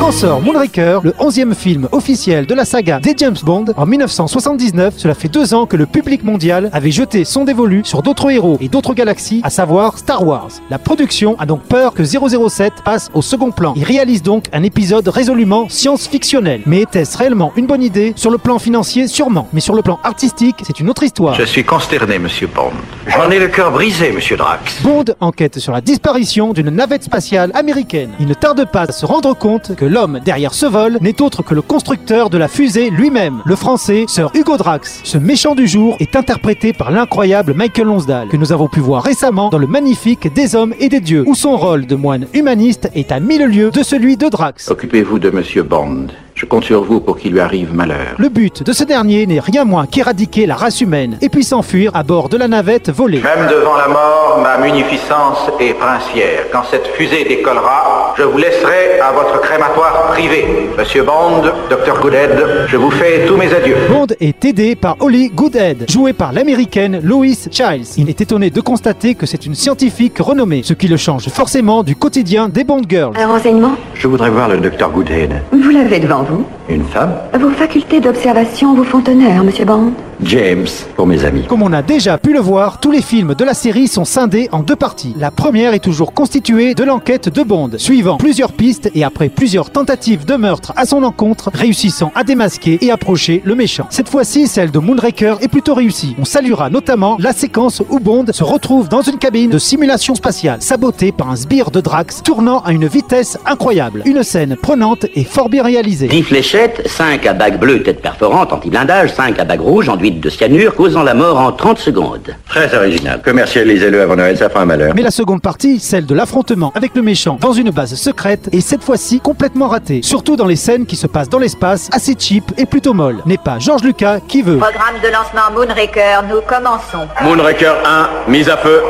Quand sort Moonraker, le 11e film officiel de la saga des James Bond, en 1979, cela fait deux ans que le public mondial avait jeté son dévolu sur d'autres héros et d'autres galaxies, à savoir Star Wars. La production a donc peur que 007 passe au second plan. Il réalise donc un épisode résolument science-fictionnel. Mais était-ce réellement une bonne idée? Sur le plan financier, sûrement. Mais sur le plan artistique, c'est une autre histoire. Je suis consterné, monsieur Bond. J'en ai le cœur brisé, monsieur Drax. Bond enquête sur la disparition d'une navette spatiale américaine. Il ne tarde pas à se rendre compte que l'homme derrière ce vol n'est autre que le constructeur de la fusée lui-même, le français Sir Hugo Drax. Ce méchant du jour est interprété par l'incroyable Michael Lonsdale, que nous avons pu voir récemment dans le magnifique Des hommes et des dieux, où son rôle de moine humaniste est à mille lieues de celui de Drax. Occupez-vous de monsieur Bond. Je compte sur vous pour qu'il lui arrive malheur. Le but de ce dernier n'est rien moins qu'éradiquer la race humaine et puis s'enfuir à bord de la navette volée. Même devant la mort, ma munificence est princière. Quand cette fusée décollera, je vous laisserai à votre crématoire privé. Monsieur Bond, Dr Goodhead, je vous fais tous mes adieux. Bond est aidé par Holly Goodhead, jouée par l'américaine Lois Childs. Il est étonné de constater que c'est une scientifique renommée, ce qui le change forcément du quotidien des Bond Girls. Un renseignement? Je voudrais voir le Dr Goodhead. Vous l'avez devant vous? Une femme? Vos facultés d'observation vous font honneur, monsieur Bond. James, pour mes amis. Comme on a déjà pu le voir, tous les films de la série sont scindés en deux parties. La première est toujours constituée de l'enquête de Bond, suivant plusieurs pistes et après plusieurs tentatives de meurtre à son encontre, réussissant à démasquer et approcher le méchant. Cette fois-ci, celle de Moonraker est plutôt réussie. On saluera notamment la séquence où Bond se retrouve dans une cabine de simulation spatiale, sabotée par un sbire de Drax tournant à une vitesse incroyable. Une scène prenante et fort bien réalisée. 10 fléchettes, 5 à bague bleue tête perforante anti-blindage, 5 à bague rouge de cyanure causant la mort en 30 secondes. Très original. Commercialisez-le avant Noël, ça fera un malheur. Mais la seconde partie, celle de l'affrontement avec le méchant dans une base secrète, est cette fois-ci complètement ratée. Surtout dans les scènes qui se passent dans l'espace, assez cheap et plutôt molle. N'est pas George Lucas qui veut. Programme de lancement Moonraker, nous commençons. Moonraker 1, mise à feu.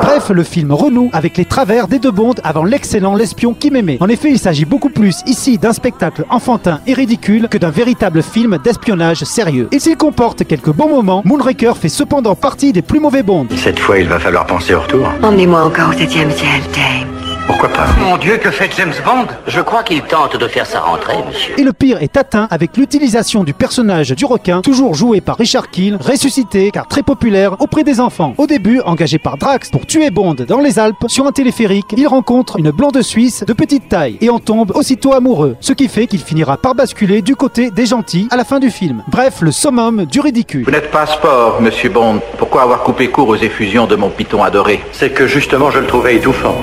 Bref, le film renoue avec les travers des deux Bondes avant l'excellent L'espion qui m'aimait. En effet, il s'agit beaucoup plus ici d'un spectacle enfantin et ridicule que d'un véritable film d'espionnage sérieux. Et s'il comporte quelques bons moments, Moonraker fait cependant partie des plus mauvais Bonds. Cette fois, il va falloir penser au retour. Emmenez-moi encore au septième ciel, James. Pourquoi pas Mon Dieu, que fait James Bond? Je crois qu'il tente de faire sa rentrée, monsieur. Et le pire est atteint avec l'utilisation du personnage du requin, toujours joué par Richard Kiel, ressuscité car très populaire auprès des enfants. Au début, engagé par Drax pour tuer Bond dans les Alpes, sur un téléphérique, il rencontre une blonde suisse de petite taille et en tombe aussitôt amoureux, ce qui fait qu'il finira par basculer du côté des gentils à la fin du film. Bref, le summum du ridicule. Vous n'êtes pas sport, monsieur Bond. Pourquoi avoir coupé court aux effusions de mon python adoré? C'est que justement, je le trouvais étouffant.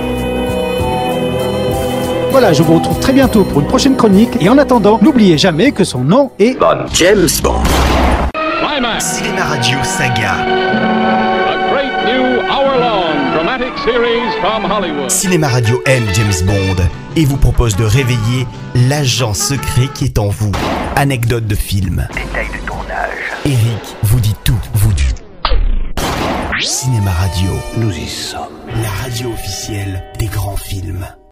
Voilà, je vous retrouve très bientôt pour une prochaine chronique et en attendant, n'oubliez jamais que son nom est Bonne. James Bond. Cinéma Radio Saga. a great new hour-long dramatic series from Hollywood. Cinéma Radio aime James Bond et vous propose de réveiller l'agent secret qui est en vous. Anecdote de film. Détail de tournage. Eric vous dit tout, vous dit. Cinéma Radio, Nous y sommes. la radio officielle des grands films.